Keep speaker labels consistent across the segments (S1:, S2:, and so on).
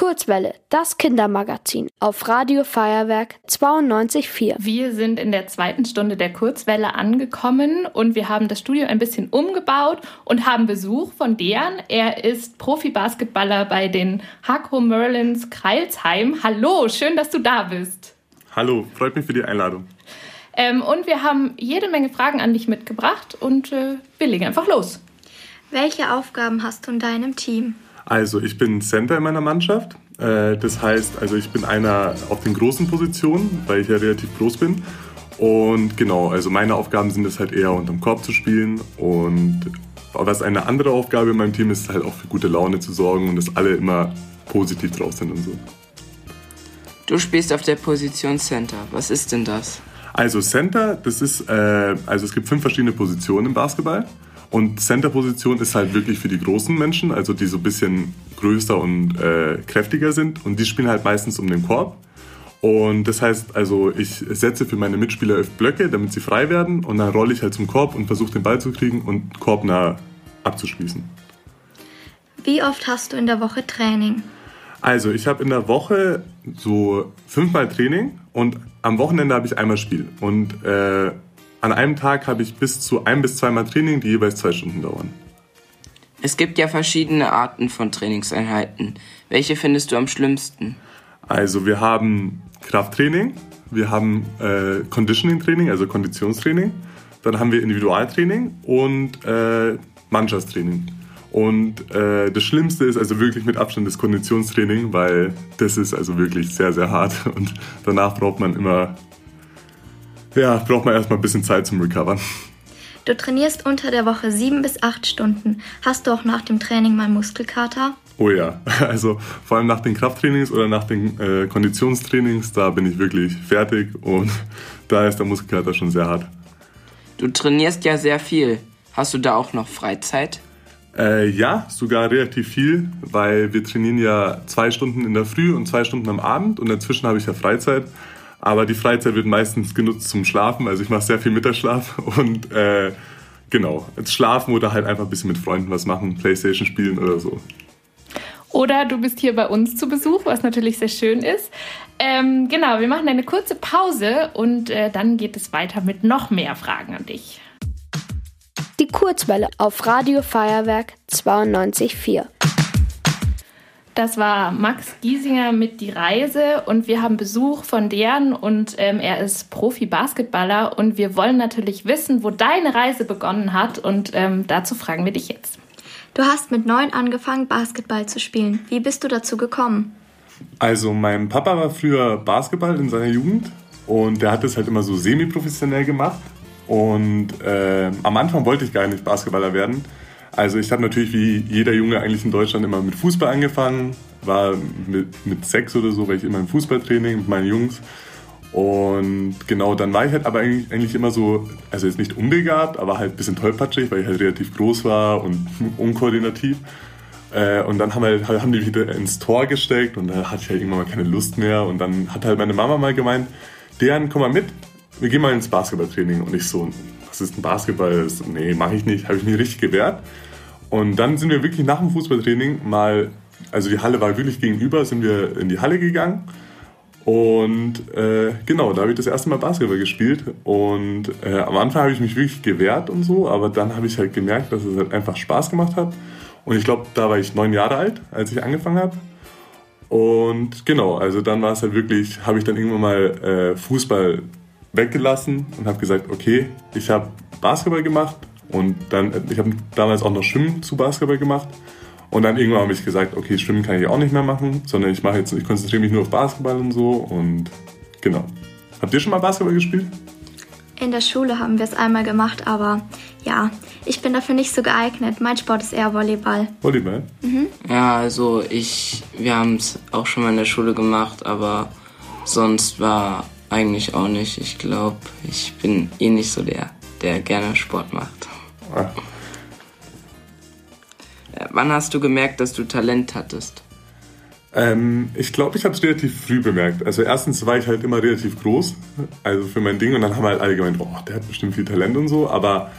S1: Kurzwelle, das Kindermagazin auf Radio Feuerwerk 92.4.
S2: Wir sind in der zweiten Stunde der Kurzwelle angekommen und wir haben das Studio ein bisschen umgebaut und haben Besuch von Dejan. Er ist Profi-Basketballer bei den Hako Merlins Kreilsheim. Hallo, schön, dass du da bist.
S3: Hallo, freut mich für die Einladung.
S2: Ähm, und wir haben jede Menge Fragen an dich mitgebracht und äh, wir legen einfach los.
S4: Welche Aufgaben hast du in deinem Team?
S3: Also ich bin Center in meiner Mannschaft. Äh, das heißt, also ich bin einer auf den großen Positionen, weil ich ja relativ groß bin. Und genau, also meine Aufgaben sind es halt eher unterm Korb zu spielen. Und was eine andere Aufgabe in meinem Team ist, halt auch für gute Laune zu sorgen und dass alle immer positiv drauf sind und so.
S5: Du spielst auf der Position Center. Was ist denn das?
S3: Also Center, das ist, äh, also es gibt fünf verschiedene Positionen im Basketball. Und Center-Position ist halt wirklich für die großen Menschen, also die so ein bisschen größer und äh, kräftiger sind. Und die spielen halt meistens um den Korb. Und das heißt, also ich setze für meine Mitspieler elf Blöcke, damit sie frei werden. Und dann rolle ich halt zum Korb und versuche den Ball zu kriegen und Korb nah abzuschließen.
S4: Wie oft hast du in der Woche Training?
S3: Also ich habe in der Woche so fünfmal Training und am Wochenende habe ich einmal Spiel. Und äh, an einem Tag habe ich bis zu ein bis zweimal Training, die jeweils zwei Stunden dauern.
S5: Es gibt ja verschiedene Arten von Trainingseinheiten. Welche findest du am schlimmsten?
S3: Also wir haben Krafttraining, wir haben äh, Conditioning-Training, also Konditionstraining, dann haben wir Individualtraining und äh, Mannschaftstraining. Und äh, das Schlimmste ist also wirklich mit Abstand das Konditionstraining, weil das ist also wirklich sehr, sehr hart und danach braucht man immer ja, braucht man erstmal ein bisschen Zeit zum Recovern.
S4: Du trainierst unter der Woche sieben bis acht Stunden. Hast du auch nach dem Training mal Muskelkater?
S3: Oh ja, also vor allem nach den Krafttrainings oder nach den äh, Konditionstrainings, da bin ich wirklich fertig und da ist der Muskelkater schon sehr hart.
S5: Du trainierst ja sehr viel. Hast du da auch noch Freizeit?
S3: Äh, ja, sogar relativ viel, weil wir trainieren ja zwei Stunden in der Früh und zwei Stunden am Abend und dazwischen habe ich ja Freizeit. Aber die Freizeit wird meistens genutzt zum Schlafen. Also ich mache sehr viel Mittagsschlaf und äh, genau, schlafen oder halt einfach ein bisschen mit Freunden was machen, Playstation spielen oder so.
S2: Oder du bist hier bei uns zu Besuch, was natürlich sehr schön ist. Ähm, genau, wir machen eine kurze Pause und äh, dann geht es weiter mit noch mehr Fragen an dich.
S1: Die Kurzwelle auf Radio Feuerwerk 92.4.
S2: Das war Max Giesinger mit Die Reise und wir haben Besuch von deren und ähm, er ist Profi-Basketballer und wir wollen natürlich wissen, wo deine Reise begonnen hat und ähm, dazu fragen wir dich jetzt.
S4: Du hast mit neun angefangen, Basketball zu spielen. Wie bist du dazu gekommen?
S3: Also mein Papa war früher Basketball in seiner Jugend und der hat es halt immer so semi-professionell gemacht und äh, am Anfang wollte ich gar nicht Basketballer werden also ich habe natürlich wie jeder Junge eigentlich in Deutschland immer mit Fußball angefangen, war mit, mit sechs oder so, weil ich immer im Fußballtraining mit meinen Jungs. Und genau, dann war ich halt aber eigentlich, eigentlich immer so, also jetzt nicht unbegabt, aber halt ein bisschen tollpatschig, weil ich halt relativ groß war und unkoordinativ. Äh, und dann haben, halt, haben die wieder ins Tor gesteckt und da hatte ich halt irgendwann mal keine Lust mehr. Und dann hat halt meine Mama mal gemeint, Dejan, komm mal mit, wir gehen mal ins Basketballtraining. Und ich so, was ist ein Basketball? Nee, mache ich nicht. Habe ich mich richtig gewehrt. Und dann sind wir wirklich nach dem Fußballtraining mal, also die Halle war wirklich gegenüber, sind wir in die Halle gegangen. Und äh, genau, da habe ich das erste Mal Basketball gespielt. Und äh, am Anfang habe ich mich wirklich gewehrt und so, aber dann habe ich halt gemerkt, dass es halt einfach Spaß gemacht hat. Und ich glaube, da war ich neun Jahre alt, als ich angefangen habe. Und genau, also dann war es halt wirklich, habe ich dann irgendwann mal äh, Fußball weggelassen und habe gesagt, okay, ich habe Basketball gemacht und dann, ich habe damals auch noch Schwimmen zu Basketball gemacht und dann irgendwann habe ich gesagt, okay, Schwimmen kann ich auch nicht mehr machen, sondern ich mache jetzt, ich konzentriere mich nur auf Basketball und so und genau. Habt ihr schon mal Basketball gespielt?
S4: In der Schule haben wir es einmal gemacht, aber ja, ich bin dafür nicht so geeignet. Mein Sport ist eher Volleyball.
S3: Volleyball?
S5: Mhm. Ja, also ich, wir haben es auch schon mal in der Schule gemacht, aber sonst war eigentlich auch nicht. Ich glaube, ich bin eh nicht so der, der gerne Sport macht. Ah. Äh, wann hast du gemerkt, dass du Talent hattest?
S3: Ähm, ich glaube, ich habe es relativ früh bemerkt. Also erstens war ich halt immer relativ groß, also für mein Ding. Und dann haben halt alle gemeint, oh, der hat bestimmt viel Talent und so. Aber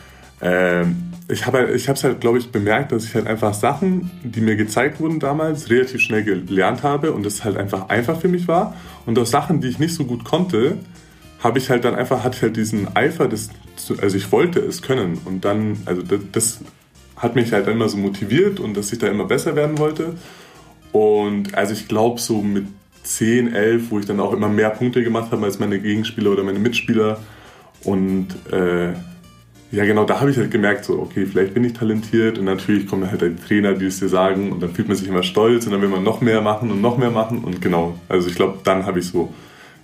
S3: Ähm, ich habe es halt, halt glaube ich, bemerkt, dass ich halt einfach Sachen, die mir gezeigt wurden damals, relativ schnell gelernt habe und es halt einfach einfach für mich war. Und aus Sachen, die ich nicht so gut konnte, habe ich halt dann einfach, hatte halt diesen Eifer, das, also ich wollte es können. Und dann, also das, das hat mich halt immer so motiviert und dass ich da immer besser werden wollte. Und also ich glaube so mit 10, 11, wo ich dann auch immer mehr Punkte gemacht habe als meine Gegenspieler oder meine Mitspieler. Und äh, ja, genau, da habe ich halt gemerkt, so, okay, vielleicht bin ich talentiert und natürlich kommen halt die Trainer, die es dir sagen und dann fühlt man sich immer stolz und dann will man noch mehr machen und noch mehr machen und genau, also ich glaube, dann habe ich so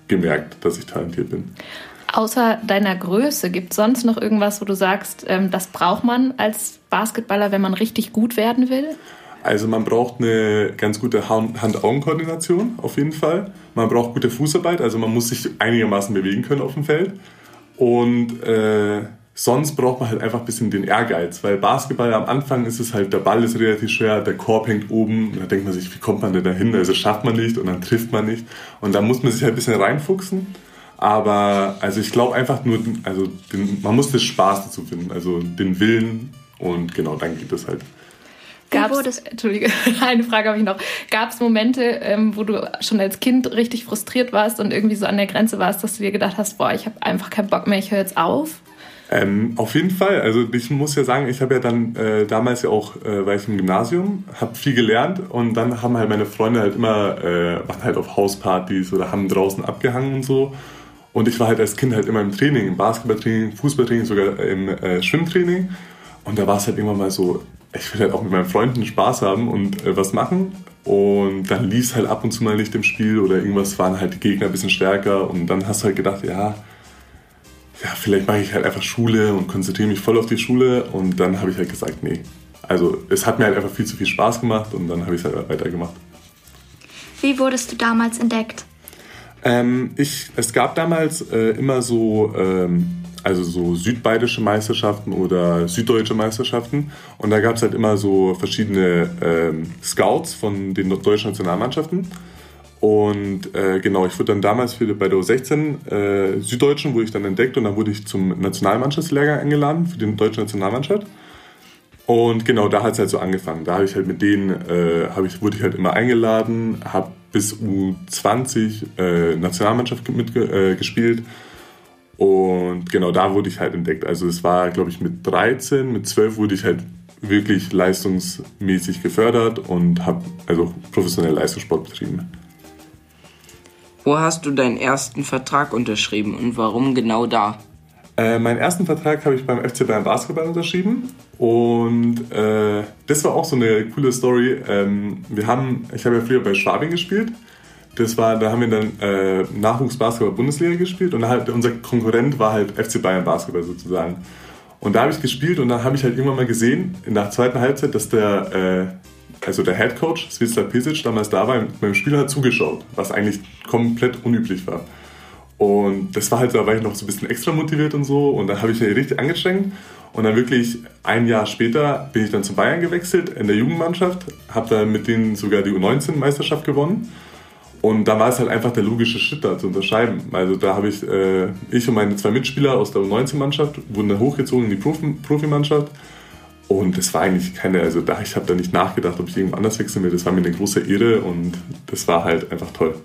S3: gemerkt, dass ich talentiert bin.
S2: Außer deiner Größe, gibt es sonst noch irgendwas, wo du sagst, ähm, das braucht man als Basketballer, wenn man richtig gut werden will?
S3: Also man braucht eine ganz gute Hand-Augen-Koordination auf jeden Fall. Man braucht gute Fußarbeit, also man muss sich einigermaßen bewegen können auf dem Feld. Und äh, Sonst braucht man halt einfach ein bisschen den Ehrgeiz, weil Basketball am Anfang ist es halt, der Ball ist relativ schwer, der Korb hängt oben, da denkt man sich, wie kommt man denn da hin? Also schafft man nicht und dann trifft man nicht. Und da muss man sich halt ein bisschen reinfuchsen. Aber also ich glaube einfach nur, also den, man muss den Spaß dazu finden, also den Willen und genau, dann geht es halt.
S2: Gab es, Entschuldige, eine Frage habe ich noch. Gab es Momente, ähm, wo du schon als Kind richtig frustriert warst und irgendwie so an der Grenze warst, dass du dir gedacht hast, boah, ich habe einfach keinen Bock mehr, ich höre jetzt auf?
S3: Ähm, auf jeden Fall. Also ich muss ja sagen, ich habe ja dann äh, damals ja auch, äh, war ich im Gymnasium, habe viel gelernt und dann haben halt meine Freunde halt immer, äh, waren halt auf Hauspartys oder haben draußen abgehangen und so. Und ich war halt als Kind halt immer im Training, im Basketballtraining, Fußballtraining, sogar im äh, Schwimmtraining. Und da war es halt irgendwann mal so, ich will halt auch mit meinen Freunden Spaß haben und äh, was machen. Und dann lief es halt ab und zu mal nicht im Spiel oder irgendwas waren halt die Gegner ein bisschen stärker. Und dann hast du halt gedacht, ja, ja, vielleicht mache ich halt einfach Schule und konzentriere mich voll auf die Schule. Und dann habe ich halt gesagt, nee. Also es hat mir halt einfach viel zu viel Spaß gemacht und dann habe ich es halt weitergemacht.
S4: Wie wurdest du damals entdeckt?
S3: Ähm, ich, es gab damals äh, immer so, ähm, also so südbayerische Meisterschaften oder süddeutsche Meisterschaften. Und da gab es halt immer so verschiedene ähm, Scouts von den deutschen Nationalmannschaften. Und äh, genau, ich wurde dann damals für, bei der U16 äh, Süddeutschen, wurde ich dann entdeckt und dann wurde ich zum Nationalmannschaftslehrgang eingeladen für die deutsche Nationalmannschaft. Und genau, da hat es halt so angefangen. Da habe ich halt mit denen, äh, ich, wurde ich halt immer eingeladen, habe bis U20 äh, Nationalmannschaft mitgespielt. Äh, und genau, da wurde ich halt entdeckt. Also es war, glaube ich, mit 13, mit 12 wurde ich halt wirklich leistungsmäßig gefördert und habe also professionell Leistungssport betrieben.
S5: Wo hast du deinen ersten Vertrag unterschrieben und warum genau da?
S3: Äh, meinen ersten Vertrag habe ich beim FC Bayern Basketball unterschrieben und äh, das war auch so eine coole Story. Ähm, wir haben, ich habe ja früher bei Schwabing gespielt. Das war, da haben wir dann äh, Nachwuchsbasketball-Bundesliga gespielt und halt, unser Konkurrent war halt FC Bayern Basketball sozusagen. Und da habe ich gespielt und dann habe ich halt irgendwann mal gesehen, in der zweiten Halbzeit, dass der äh, also der Head Coach Svislav Pisic damals da war, beim Spiel hat zugeschaut, was eigentlich komplett unüblich war. Und das war halt, da war ich noch so ein bisschen extra motiviert und so. Und dann habe ich mich richtig angestrengt. Und dann wirklich ein Jahr später bin ich dann zu Bayern gewechselt in der Jugendmannschaft, habe dann mit denen sogar die U19-Meisterschaft gewonnen. Und da war es halt einfach der logische Schritt da zu unterschreiben. Also da habe ich, äh, ich und meine zwei Mitspieler aus der U19-Mannschaft wurden dann hochgezogen in die Profi Profimannschaft. Und das war eigentlich keine, also da, ich habe da nicht nachgedacht, ob ich irgendwo anders wechseln will. Das war mir eine große Ehre und das war halt einfach toll.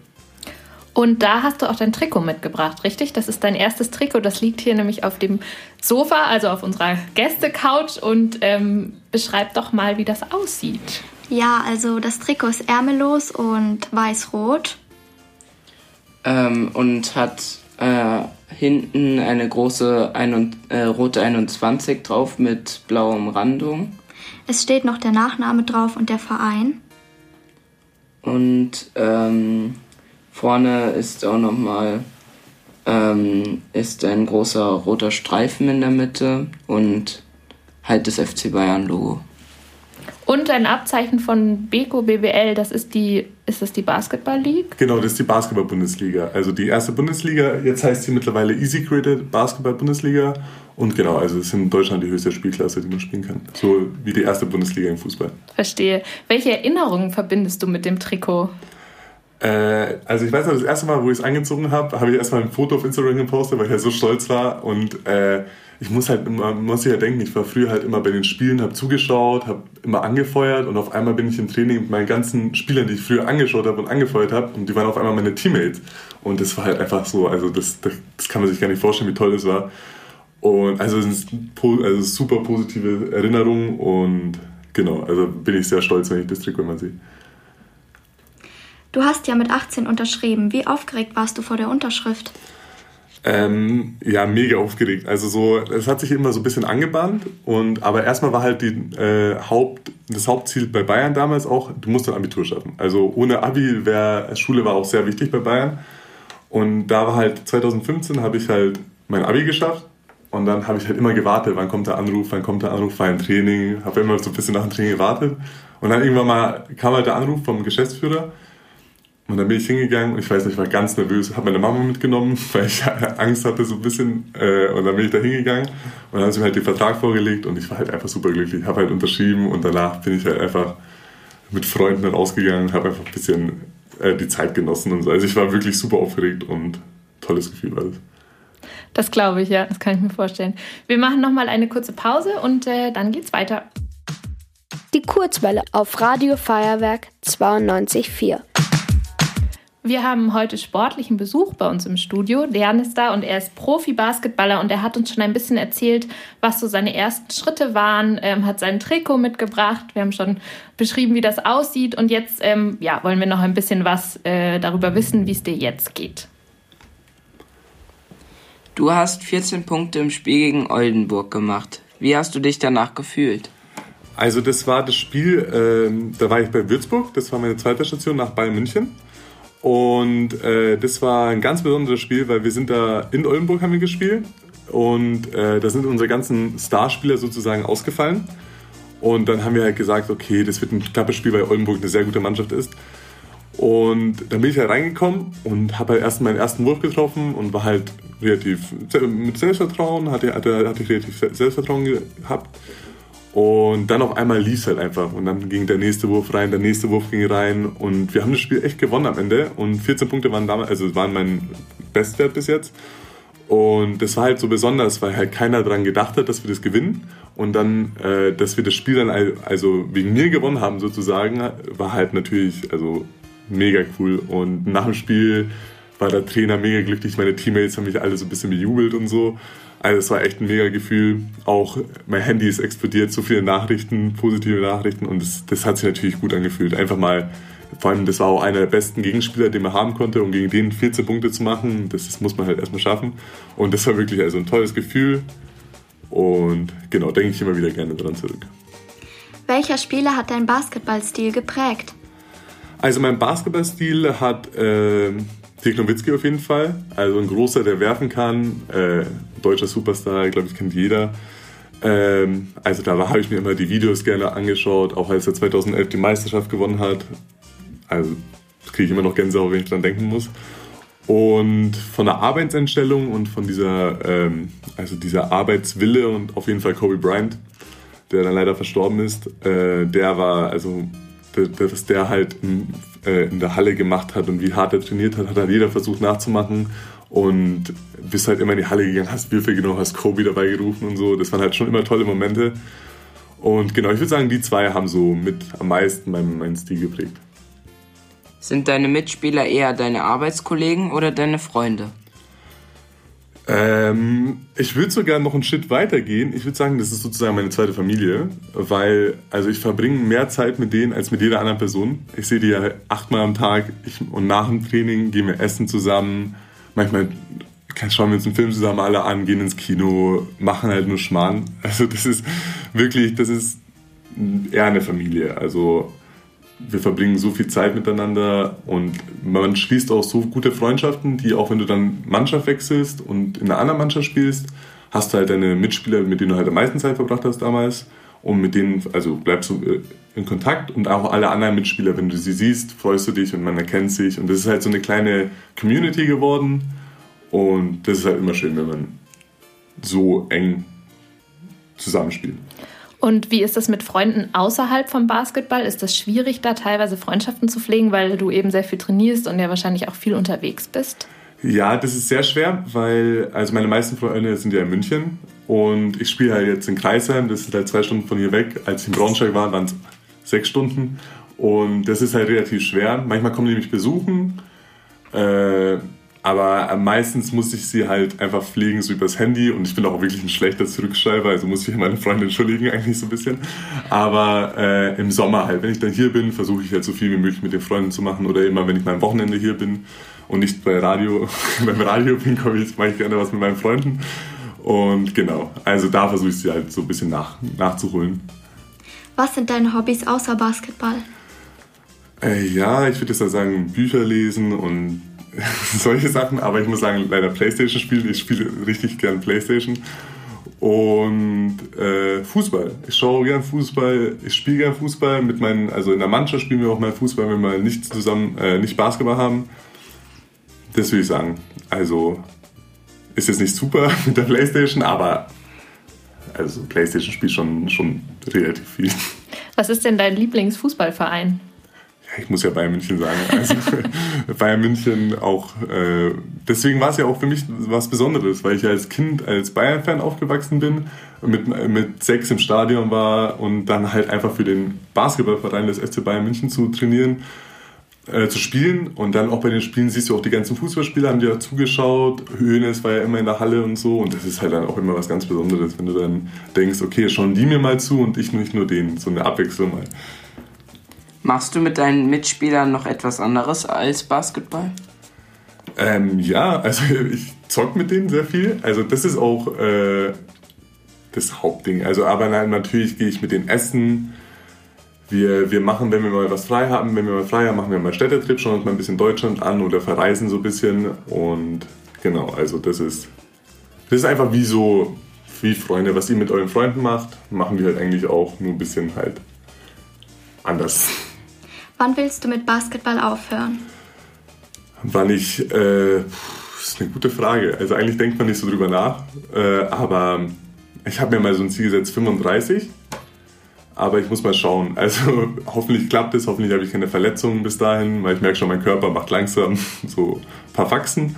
S2: Und da hast du auch dein Trikot mitgebracht, richtig? Das ist dein erstes Trikot. Das liegt hier nämlich auf dem Sofa, also auf unserer Gästecouch. Und ähm, beschreib doch mal, wie das aussieht.
S4: Ja, also das Trikot ist ärmellos und weiß-rot.
S5: Ähm, und hat äh, hinten eine große ein, äh, rote 21 drauf mit blauer Umrandung.
S4: Es steht noch der Nachname drauf und der Verein.
S5: Und ähm, vorne ist auch nochmal ähm, ist ein großer roter Streifen in der Mitte und halt das FC Bayern Logo.
S2: Und ein Abzeichen von Beko BBL, das ist die, ist das die Basketball League?
S3: Genau, das ist die Basketball Bundesliga. Also die erste Bundesliga, jetzt heißt sie mittlerweile Easy Credit Basketball Bundesliga. Und genau, also es ist in Deutschland die höchste Spielklasse, die man spielen kann. So wie die erste Bundesliga im Fußball.
S2: Verstehe. Welche Erinnerungen verbindest du mit dem Trikot?
S3: Äh, also ich weiß noch, das erste Mal, wo ich es angezogen habe, habe ich erstmal ein Foto auf Instagram gepostet, weil ich ja so stolz war. Und äh, ich muss halt immer, muss ja denken, ich war früher halt immer bei den Spielen, habe zugeschaut, habe immer angefeuert und auf einmal bin ich im Training mit meinen ganzen Spielern, die ich früher angeschaut habe und angefeuert habe und die waren auf einmal meine Teammates. Und das war halt einfach so, also das, das, das kann man sich gar nicht vorstellen, wie toll das war. Und also es ist also super positive Erinnerung und genau, also bin ich sehr stolz, wenn ich das Trikot immer sehe.
S4: Du hast ja mit 18 unterschrieben. Wie aufgeregt warst du vor der Unterschrift?
S3: Ähm, ja, mega aufgeregt. Also so, es hat sich immer so ein bisschen angebahnt und aber erstmal war halt die, äh, Haupt, das Hauptziel bei Bayern damals auch, du musst ein Abitur schaffen. Also ohne Abi wäre Schule war auch sehr wichtig bei Bayern. Und da war halt 2015 habe ich halt mein Abi geschafft und dann habe ich halt immer gewartet, wann kommt der Anruf, wann kommt der Anruf, war ein Training, habe immer so ein bisschen nach dem Training gewartet und dann irgendwann mal kam halt der Anruf vom Geschäftsführer und dann bin ich hingegangen und ich weiß nicht, ich war ganz nervös, habe meine Mama mitgenommen, weil ich Angst hatte so ein bisschen. Äh, und dann bin ich da hingegangen und dann haben sie mir halt den Vertrag vorgelegt und ich war halt einfach super glücklich. Ich habe halt unterschrieben und danach bin ich halt einfach mit Freunden rausgegangen, habe einfach ein bisschen äh, die Zeit genossen und so. Also ich war wirklich super aufgeregt und tolles Gefühl war das.
S2: Das glaube ich, ja, das kann ich mir vorstellen. Wir machen nochmal eine kurze Pause und äh, dann geht's weiter.
S1: Die Kurzwelle auf Radio Feuerwerk 92.4.
S2: Wir haben heute sportlichen Besuch bei uns im Studio. Dejan ist da und er ist Profi-Basketballer und er hat uns schon ein bisschen erzählt, was so seine ersten Schritte waren, ähm, hat sein Trikot mitgebracht. Wir haben schon beschrieben, wie das aussieht und jetzt ähm, ja, wollen wir noch ein bisschen was äh, darüber wissen, wie es dir jetzt geht.
S5: Du hast 14 Punkte im Spiel gegen Oldenburg gemacht. Wie hast du dich danach gefühlt?
S3: Also das war das Spiel, äh, da war ich bei Würzburg, das war meine zweite Station nach Bayern München. Und äh, das war ein ganz besonderes Spiel, weil wir sind da in Oldenburg haben wir gespielt und äh, da sind unsere ganzen Starspieler sozusagen ausgefallen. Und dann haben wir halt gesagt, okay, das wird ein knappes Spiel, weil Oldenburg eine sehr gute Mannschaft ist. Und dann bin ich halt reingekommen und habe halt erst meinen ersten Wurf getroffen und war halt relativ mit Selbstvertrauen, hatte, hatte, hatte ich relativ Selbstvertrauen gehabt. Und dann auf einmal lief es halt einfach. Und dann ging der nächste Wurf rein, der nächste Wurf ging rein. Und wir haben das Spiel echt gewonnen am Ende. Und 14 Punkte waren damals, also waren mein Bestwert bis jetzt. Und das war halt so besonders, weil halt keiner daran gedacht hat, dass wir das gewinnen. Und dann, äh, dass wir das Spiel dann also wegen mir gewonnen haben sozusagen, war halt natürlich also mega cool. Und nach dem Spiel war der Trainer mega glücklich. Meine Teammates haben mich alle so ein bisschen bejubelt und so. Also es war echt ein mega Gefühl. Auch mein Handy ist explodiert, so viele Nachrichten, positive Nachrichten und das, das hat sich natürlich gut angefühlt. Einfach mal, vor allem das war auch einer der besten Gegenspieler, den man haben konnte, um gegen den 14 Punkte zu machen. Das, das muss man halt erstmal schaffen. Und das war wirklich also ein tolles Gefühl. Und genau, denke ich immer wieder gerne daran zurück.
S4: Welcher Spieler hat deinen Basketballstil geprägt?
S3: Also mein Basketballstil hat äh, Dirk Nowitzki auf jeden Fall. Also ein großer, der werfen kann. Äh, deutscher Superstar, glaube ich, kennt jeder. Ähm, also da habe ich mir immer die Videos gerne angeschaut, auch als er 2011 die Meisterschaft gewonnen hat. Also kriege ich immer noch Gänsehaut, wenn ich dran denken muss. Und von der Arbeitseinstellung und von dieser, ähm, also dieser Arbeitswille und auf jeden Fall Kobe Bryant, der dann leider verstorben ist, äh, der war, also dass der halt in, äh, in der Halle gemacht hat und wie hart er trainiert hat, hat halt jeder versucht nachzumachen und bist halt immer in die Halle gegangen, hast Würfel genommen, hast Kobe dabei gerufen und so. Das waren halt schon immer tolle Momente. Und genau, ich würde sagen, die zwei haben so mit am meisten meinen, meinen Stil geprägt.
S5: Sind deine Mitspieler eher deine Arbeitskollegen oder deine Freunde?
S3: Ähm, ich würde sogar noch einen Schritt weiter gehen. Ich würde sagen, das ist sozusagen meine zweite Familie, weil also ich verbringe mehr Zeit mit denen als mit jeder anderen Person. Ich sehe die ja achtmal am Tag ich, und nach dem Training gehen wir essen zusammen, manchmal schauen wir uns einen Film zusammen alle an, gehen ins Kino, machen halt nur Schmarrn. Also das ist wirklich, das ist eher eine Familie. Also wir verbringen so viel Zeit miteinander und man schließt auch so gute Freundschaften, die auch wenn du dann Mannschaft wechselst und in einer anderen Mannschaft spielst, hast du halt deine Mitspieler, mit denen du halt am meisten Zeit verbracht hast damals und mit denen, also bleibst du äh, in Kontakt und auch alle anderen Mitspieler, wenn du sie siehst, freust du dich und man erkennt sich und das ist halt so eine kleine Community geworden und das ist halt immer schön, wenn man so eng zusammenspielt.
S2: Und wie ist das mit Freunden außerhalb vom Basketball? Ist das schwierig, da teilweise Freundschaften zu pflegen, weil du eben sehr viel trainierst und ja wahrscheinlich auch viel unterwegs bist?
S3: Ja, das ist sehr schwer, weil also meine meisten Freunde sind ja in München Und ich spiele halt jetzt in Kreisheim, das ist halt zwei Stunden von hier weg. Als ich in Braunschweig war, waren es sechs Stunden. Und das ist halt relativ schwer. Manchmal kommen die mich besuchen. Äh, aber meistens muss ich sie halt einfach pflegen, so übers Handy. Und ich bin auch wirklich ein schlechter Zurückschreiber, also muss ich meine Freunde entschuldigen, eigentlich so ein bisschen. Aber äh, im Sommer halt, wenn ich dann hier bin, versuche ich halt so viel wie möglich mit den Freunden zu machen. Oder immer, wenn ich mal am Wochenende hier bin und nicht bei Radio, beim Radio bin, komme ich, mache ich gerne was mit meinen Freunden. Und genau, also da versuche ich sie halt so ein bisschen nach, nachzuholen.
S4: Was sind deine Hobbys außer Basketball?
S3: Äh, ja, ich würde jetzt sagen, Bücher lesen und solche Sachen, aber ich muss sagen, leider Playstation spielen. Ich spiele richtig gern Playstation. Und äh, Fußball. Ich schaue gern Fußball, ich spiele gern Fußball mit meinen, also in der Mannschaft spielen wir auch mal Fußball, wenn wir nicht zusammen, äh, nicht Basketball haben. Das würde ich sagen. Also ist jetzt nicht super mit der Playstation, aber also Playstation spielt schon, schon relativ viel.
S2: Was ist denn dein Lieblingsfußballverein?
S3: Ich muss ja Bayern München sagen. Also Bayern München auch. Äh, deswegen war es ja auch für mich was Besonderes, weil ich als Kind als Bayern-Fan aufgewachsen bin, mit, mit sechs im Stadion war und dann halt einfach für den Basketballverein des FC Bayern München zu trainieren. Äh, zu spielen und dann auch bei den Spielen siehst du auch die ganzen Fußballspieler haben dir zugeschaut. Höhnes war ja immer in der Halle und so und das ist halt dann auch immer was ganz Besonderes, wenn du dann denkst, okay, schauen die mir mal zu und ich nicht nur denen, so eine Abwechslung mal.
S5: Machst du mit deinen Mitspielern noch etwas anderes als Basketball?
S3: Ähm, ja, also ich zock mit denen sehr viel. Also das ist auch äh, das Hauptding. Also aber natürlich gehe ich mit denen essen. Wir, wir machen, wenn wir mal was frei haben, wenn wir mal frei haben, machen wir mal Städtetrip, schauen uns mal ein bisschen Deutschland an oder verreisen so ein bisschen. Und genau, also das ist, das ist einfach wie so, wie Freunde. Was ihr mit euren Freunden macht, machen wir halt eigentlich auch, nur ein bisschen halt anders.
S4: Wann willst du mit Basketball aufhören?
S3: Wann ich, äh, das ist eine gute Frage. Also eigentlich denkt man nicht so drüber nach, äh, aber ich habe mir mal so ein Ziel gesetzt, 35. Aber ich muss mal schauen. Also hoffentlich klappt es, hoffentlich habe ich keine Verletzungen bis dahin, weil ich merke schon, mein Körper macht langsam so ein paar Faxen.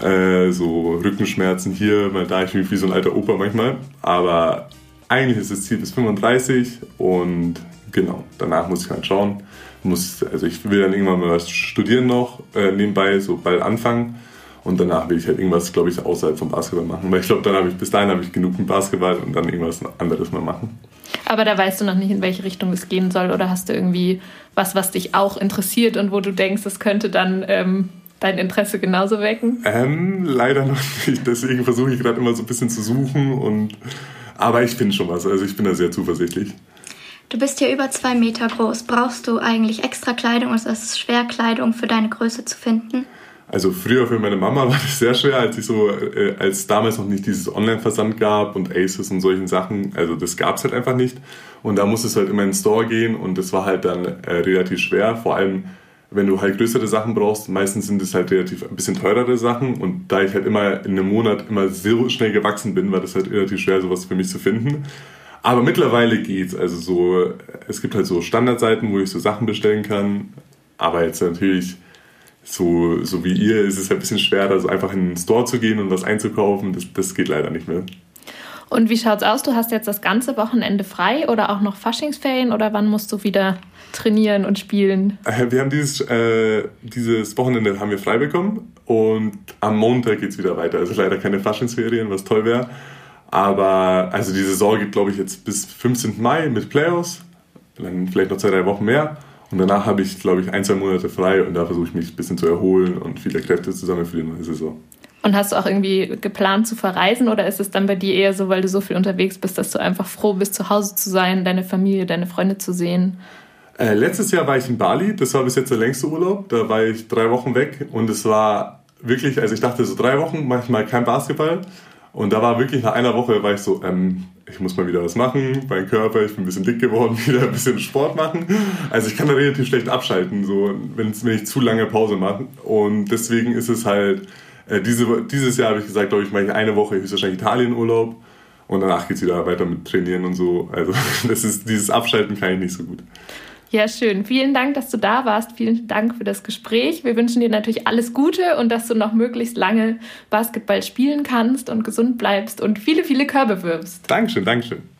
S3: Äh, so Rückenschmerzen hier, mal da, ich bin wie so ein alter Opa manchmal. Aber eigentlich ist das Ziel bis 35 und genau, danach muss ich halt schauen muss, also ich will dann irgendwann mal was studieren noch, äh, nebenbei, so bald anfangen. Und danach will ich halt irgendwas, glaube ich, außerhalb vom Basketball machen. Weil ich glaube, dann habe ich bis dahin habe ich genug mit Basketball und dann irgendwas anderes mal machen.
S2: Aber da weißt du noch nicht, in welche Richtung es gehen soll, oder hast du irgendwie was, was dich auch interessiert und wo du denkst, es könnte dann ähm, dein Interesse genauso wecken?
S3: Ähm, leider noch nicht. Deswegen versuche ich gerade immer so ein bisschen zu suchen und aber ich finde schon was. Also ich bin da sehr zuversichtlich.
S4: Du bist ja über zwei Meter groß. Brauchst du eigentlich extra Kleidung oder ist es schwer, Kleidung für deine Größe zu finden?
S3: Also früher für meine Mama war das sehr schwer, als ich so, äh, als damals noch nicht dieses Online-Versand gab und Aces und solchen Sachen. Also das gab es halt einfach nicht. Und da musste es halt immer in den Store gehen und das war halt dann äh, relativ schwer. Vor allem, wenn du halt größere Sachen brauchst, meistens sind es halt relativ ein bisschen teurere Sachen. Und da ich halt immer in einem Monat immer so schnell gewachsen bin, war das halt relativ schwer, sowas für mich zu finden. Aber mittlerweile geht's. Also so, es gibt halt so Standardseiten, wo ich so Sachen bestellen kann. Aber jetzt natürlich, so, so wie ihr, ist es ein bisschen schwer, da so einfach in den Store zu gehen und was einzukaufen. Das, das geht leider nicht mehr.
S2: Und wie schaut's aus? Du hast jetzt das ganze Wochenende frei oder auch noch Faschingsferien oder wann musst du wieder trainieren und spielen?
S3: Äh, wir haben dieses, äh, dieses Wochenende haben wir frei bekommen und am Montag geht es wieder weiter. Also leider keine Faschingsferien, was toll wäre. Aber also die Saison geht, glaube ich, jetzt bis 15. Mai mit Playoffs. Dann vielleicht noch zwei, drei Wochen mehr. Und danach habe ich, glaube ich, ein, zwei Monate frei und da versuche ich mich ein bisschen zu erholen und viele Kräfte zusammen für die neue Saison.
S2: Und hast du auch irgendwie geplant zu verreisen oder ist es dann bei dir eher so, weil du so viel unterwegs bist, dass du einfach froh bist, zu Hause zu sein, deine Familie, deine Freunde zu sehen?
S3: Äh, letztes Jahr war ich in Bali, das war bis jetzt der längste Urlaub. Da war ich drei Wochen weg und es war wirklich, also ich dachte so drei Wochen, manchmal kein Basketball. Und da war wirklich nach einer Woche, war ich so, ähm, ich muss mal wieder was machen, mein Körper, ich bin ein bisschen dick geworden, wieder ein bisschen Sport machen. Also ich kann da relativ schlecht abschalten, so, wenn, ich zu lange Pause mache. Und deswegen ist es halt, äh, diese, dieses Jahr habe ich gesagt, glaube ich, mache ich eine Woche höchstwahrscheinlich Italienurlaub und danach geht es wieder weiter mit Trainieren und so. Also das ist, dieses Abschalten kann ich nicht so gut.
S2: Ja, schön. Vielen Dank, dass du da warst. Vielen Dank für das Gespräch. Wir wünschen dir natürlich alles Gute und dass du noch möglichst lange Basketball spielen kannst und gesund bleibst und viele, viele Körbe wirfst.
S3: Dankeschön, Dankeschön.